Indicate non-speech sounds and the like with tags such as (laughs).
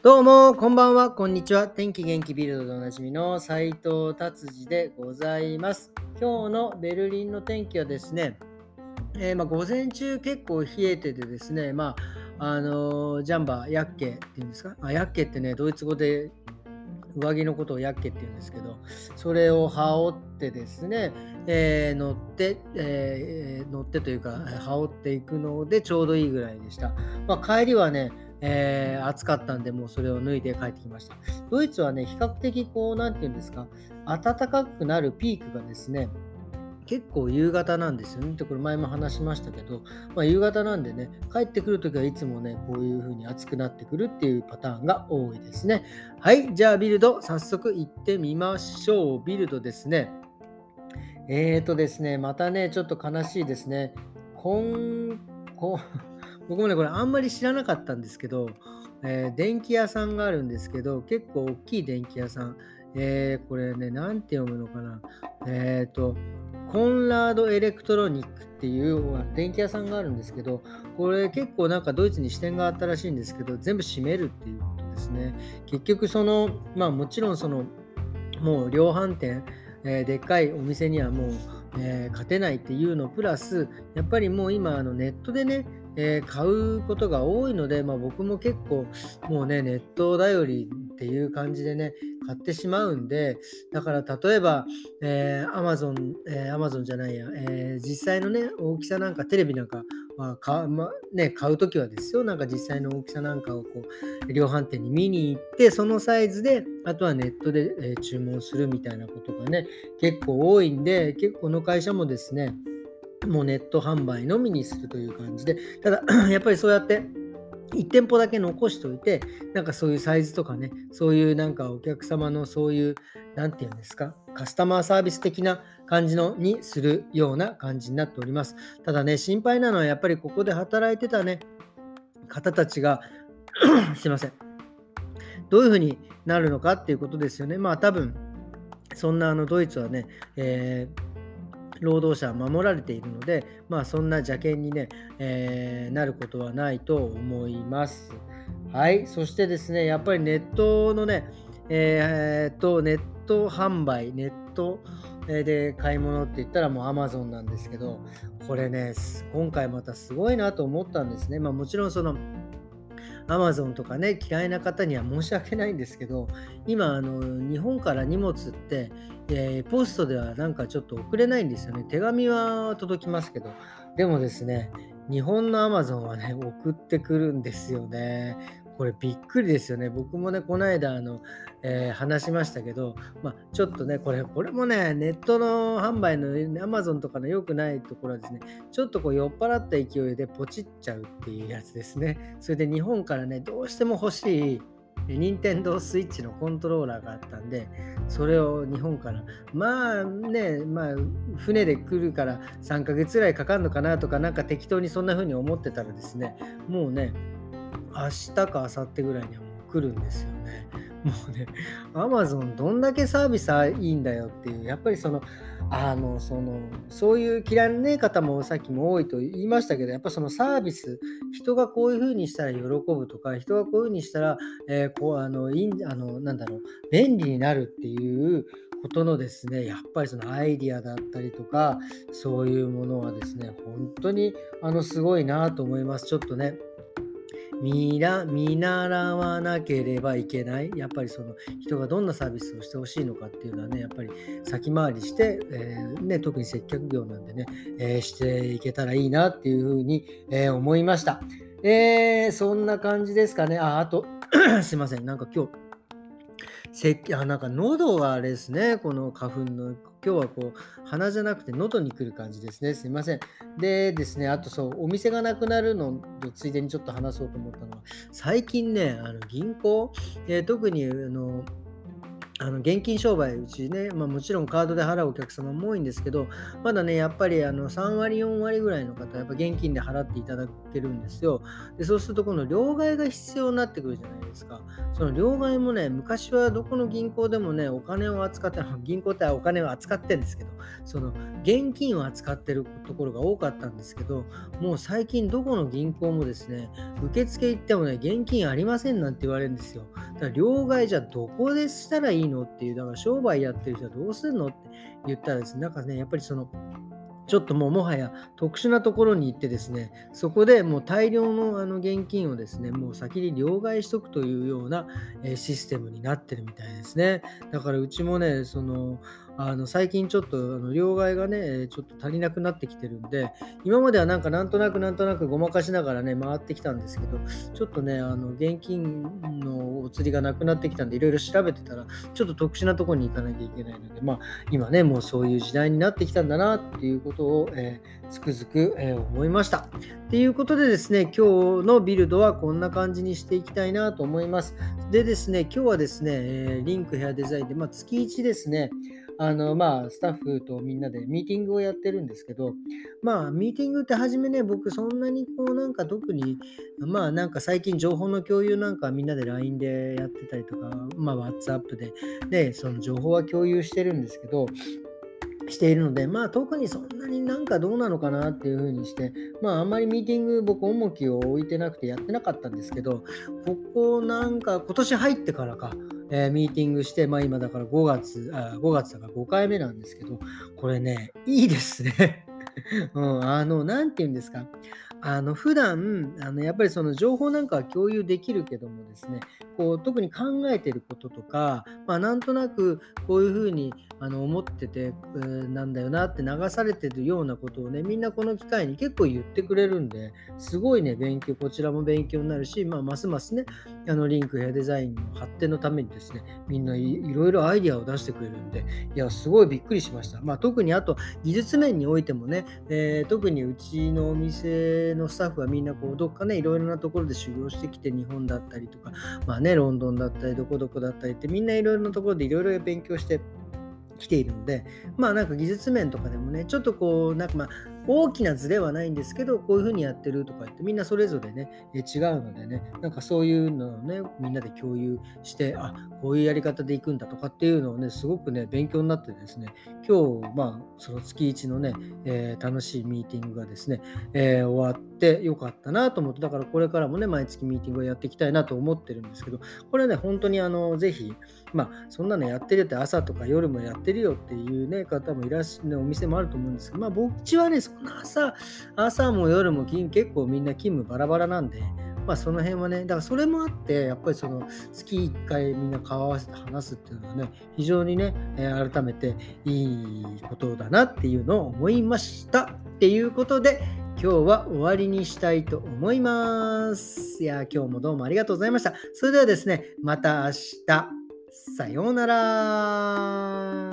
どうも、こんばんは、こんにちは。天気元気ビルドでおなじみの斉藤達治でございます。今日のベルリンの天気はですね、えー、まあ、午前中結構冷えててですね、まあ、あのー、ジャンバー、ヤッケっていうんですか？あヤッケってね、ドイツ語で上着のことをヤッケって言うんですけど、それを羽織ってですね、えー、乗って、えー、乗ってというか、羽織っていくのでちょうどいいぐらいでした。まあ、帰りはね、えー、暑かったんで、もうそれを脱いで帰ってきました。ドイツはね、比較的こう、なんていうんですか、暖かくなるピークがですね、結構夕方なんですよね。これ前も話しましたけど、まあ、夕方なんでね、帰ってくるときはいつもね、こういう風に暑くなってくるっていうパターンが多いですね。はい、じゃあビルド、早速行ってみましょう。ビルドですね。えーとですね、またね、ちょっと悲しいですね。今、こ (laughs) 僕もね、これあんまり知らなかったんですけど、えー、電気屋さんがあるんですけど、結構大きい電気屋さん。えー、これね、なんて読むのかな。えっ、ー、と、コンラードエレクトロニックっていう電気屋さんがあるんですけど、これ結構なんかドイツに支店があったらしいんですけど、全部閉めるっていうことですね。結局その、まあもちろんその、もう量販店、えー、でっかいお店にはもう、えー、勝てないっていうのプラスやっぱりもう今あのネットでねえー、買うことが多いので、まあ、僕も結構もうねネット頼りっていう感じでね買ってしまうんでだから例えば、えー、Amazon、えー、Amazon じゃないや、えー、実際のね大きさなんかテレビなんかまあかまね、買うときはですよ、なんか実際の大きさなんかをこう量販店に見に行って、そのサイズで、あとはネットで、え、注文するみたいなことがね、結構多いんで、結構この会社もですね、もうネット販売のみにするという感じで、ただ、(clears throat) やっぱりそうやって、1店舗だけ残しておいて、なんかそういうサイズとかね、そういうなんかお客様のそういう、なんていうんですか、カスタマーサービス的な感じのにするような感じになっております。ただね、心配なのはやっぱりここで働いてたね、方たちが (clears throat) すいません。どういうふうになるのかっていうことですよね。まあ多分、そんなあのドイツはね、えー労働者は守られているので、まあ、そんな邪険にね、えー、なることはないと思います。はい、そしてですね、やっぱりネットのね、えー、っと、ネット販売、ネットで買い物って言ったらもう Amazon なんですけど、これね、今回またすごいなと思ったんですね。まあもちろんその Amazon とかね、嫌いな方には申し訳ないんですけど、今、あの日本から荷物って、えー、ポストではなんかちょっと送れないんですよね。手紙は届きますけど、でもですね、日本のアマゾンはね、送ってくるんですよね。これびっくりですよね。僕もね、この間、あの、えー、話しましたけど、まあ、ちょっとね、これ、これもね、ネットの販売の Amazon とかの良くないところはですね、ちょっとこう酔っ払った勢いでポチっちゃうっていうやつですね。それで日本からね、どうしても欲しい、任天堂スイッチのコントローラーがあったんで、それを日本から、まあね、まあ、船で来るから3ヶ月ぐらいかかるのかなとか、なんか適当にそんな風に思ってたらですね、もうね、明日か明後日ぐらいにはもう来るんですよね。もうね、アマゾンどんだけサービスいいんだよっていう、やっぱりその、あの、その、そういう嫌いな、ね、方もさっきも多いと言いましたけど、やっぱそのサービス、人がこういうふうにしたら喜ぶとか、人がこういうふうにしたら、えー、こう、あの、いいあの、なんだろう、便利になるっていうことのですね、やっぱりそのアイディアだったりとか、そういうものはですね、本当にあのすごいなと思います。ちょっとね、見ら見習わなければいけない。やっぱりその人がどんなサービスをしてほしいのかっていうのはね、やっぱり先回りして、えー、ね、特に接客業なんでね、えー、していけたらいいなっていうふうに、えー、思いました。えー、そんな感じですかね。あ、あと、(coughs) すいません。なんか今日、せあなんか喉はあれですね、この花粉の。今日はこう鼻じゃなくて喉に来る感じですね。すいません。でですね、あとそう、お店がなくなるのとついでにちょっと話そうと思ったのは、最近ね、あの銀行、えー、特にあのあの現金商売、うちね、まあ、もちろんカードで払うお客様も多いんですけど、まだね、やっぱりあの3割、4割ぐらいの方、やっぱ現金で払っていただけるんですよ。でそうすると、この両替が必要になってくるじゃないですか。その両替もね、昔はどこの銀行でもね、お金を扱って、(laughs) 銀行ってお金を扱ってるんですけど、その現金を扱ってるところが多かったんですけど、もう最近どこの銀行もですね、受付行ってもね、現金ありませんなんて言われるんですよ。だから両替じゃどこでしたらいいの？っていう、だから商売やってる人はどうすんの？って言ったらですね、なんかね、やっぱりその、ちょっともうもはや特殊なところに行ってですね、そこでもう大量のあの現金をですね、もう先に両替しとくというような、システムになってるみたいですね。だからうちもね、その、あの最近ちょっとあの両替がね、ちょっと足りなくなってきてるんで、今まではなんかなんとなくなんとなくごまかしながらね、回ってきたんですけど、ちょっとね、あの現金のお釣りがなくなってきたんで、いろいろ調べてたら、ちょっと特殊なとこに行かなきゃいけないので、まあ今ね、もうそういう時代になってきたんだなっていうことを、えー、つくづく、えー、思いました。ということでですね、今日のビルドはこんな感じにしていきたいなと思います。でですね、今日はですね、えー、リンクヘアデザインで、まあ、月1ですね、あの、まあ、スタッフとみんなでミーティングをやってるんですけど、まあ、ミーティングって初めね、僕そんなにこう、なんか特に、まあ、なんか最近情報の共有なんかみんなで LINE でやってたりとか、まあ、WhatsApp で、で、その情報は共有してるんですけど、しているので、まあ特にそんなになんかどうなのかなっていうふうにして、まああんまりミーティング僕重きを置いてなくてやってなかったんですけど、ここなんか今年入ってからか、えー、ミーティングして、まあ今だから5月、あ5月だから5回目なんですけど、これね、いいですね。(laughs) うん、あの、なんて言うんですか？あの普段あのやっぱりその情報なんかは共有できるけどもですねこう特に考えてることとか、まあ、なんとなくこういうふうにあの思ってて、なんだよなって流されてるようなことをねみんなこの機会に結構言ってくれるんですごいね勉強こちらも勉強になるし、まあ、ますますねあのリンクヘアデザインの発展のためにですねみんないろいろアイデアを出してくれるんでいやすごいびっくりしました、まあ、特にあと技術面においてもね、えー、特にうちのお店のスタッフはみんなこうどっかねいろいろなところで修行してきて日本だったりとかまあねロンドンだったりどこどこだったりってみんないろいろなところでいろいろ勉強してきているのでまあなんか技術面とかでもねちょっとこうなんかまあ大きなズレはないんですけど、こういうふうにやってるとか言って、みんなそれぞれね、違うのでね、なんかそういうのをね、みんなで共有して、あ、こういうやり方でいくんだとかっていうのをね、すごくね、勉強になってですね、今日、まあ、その月1のね、えー、楽しいミーティングがですね、えー、終わってよかったなと思って、だからこれからもね、毎月ミーティングをやっていきたいなと思ってるんですけど、これね、本当にあの、ぜひ、まあ、そんなのやってるって朝とか夜もやってるよっていうね、方もいらっしゃる、ねお店もあると思うんですけど、まあ、僕はね、朝、朝も夜も結構みんな勤務バラバラなんで、まあその辺はね、だからそれもあって、やっぱりその月1回みんな顔合わせて話すっていうのはね、非常にね、改めていいことだなっていうのを思いました。っていうことで、今日は終わりにしたいと思います。いや、今日もどうもありがとうございました。それではですね、また明日。さようなら。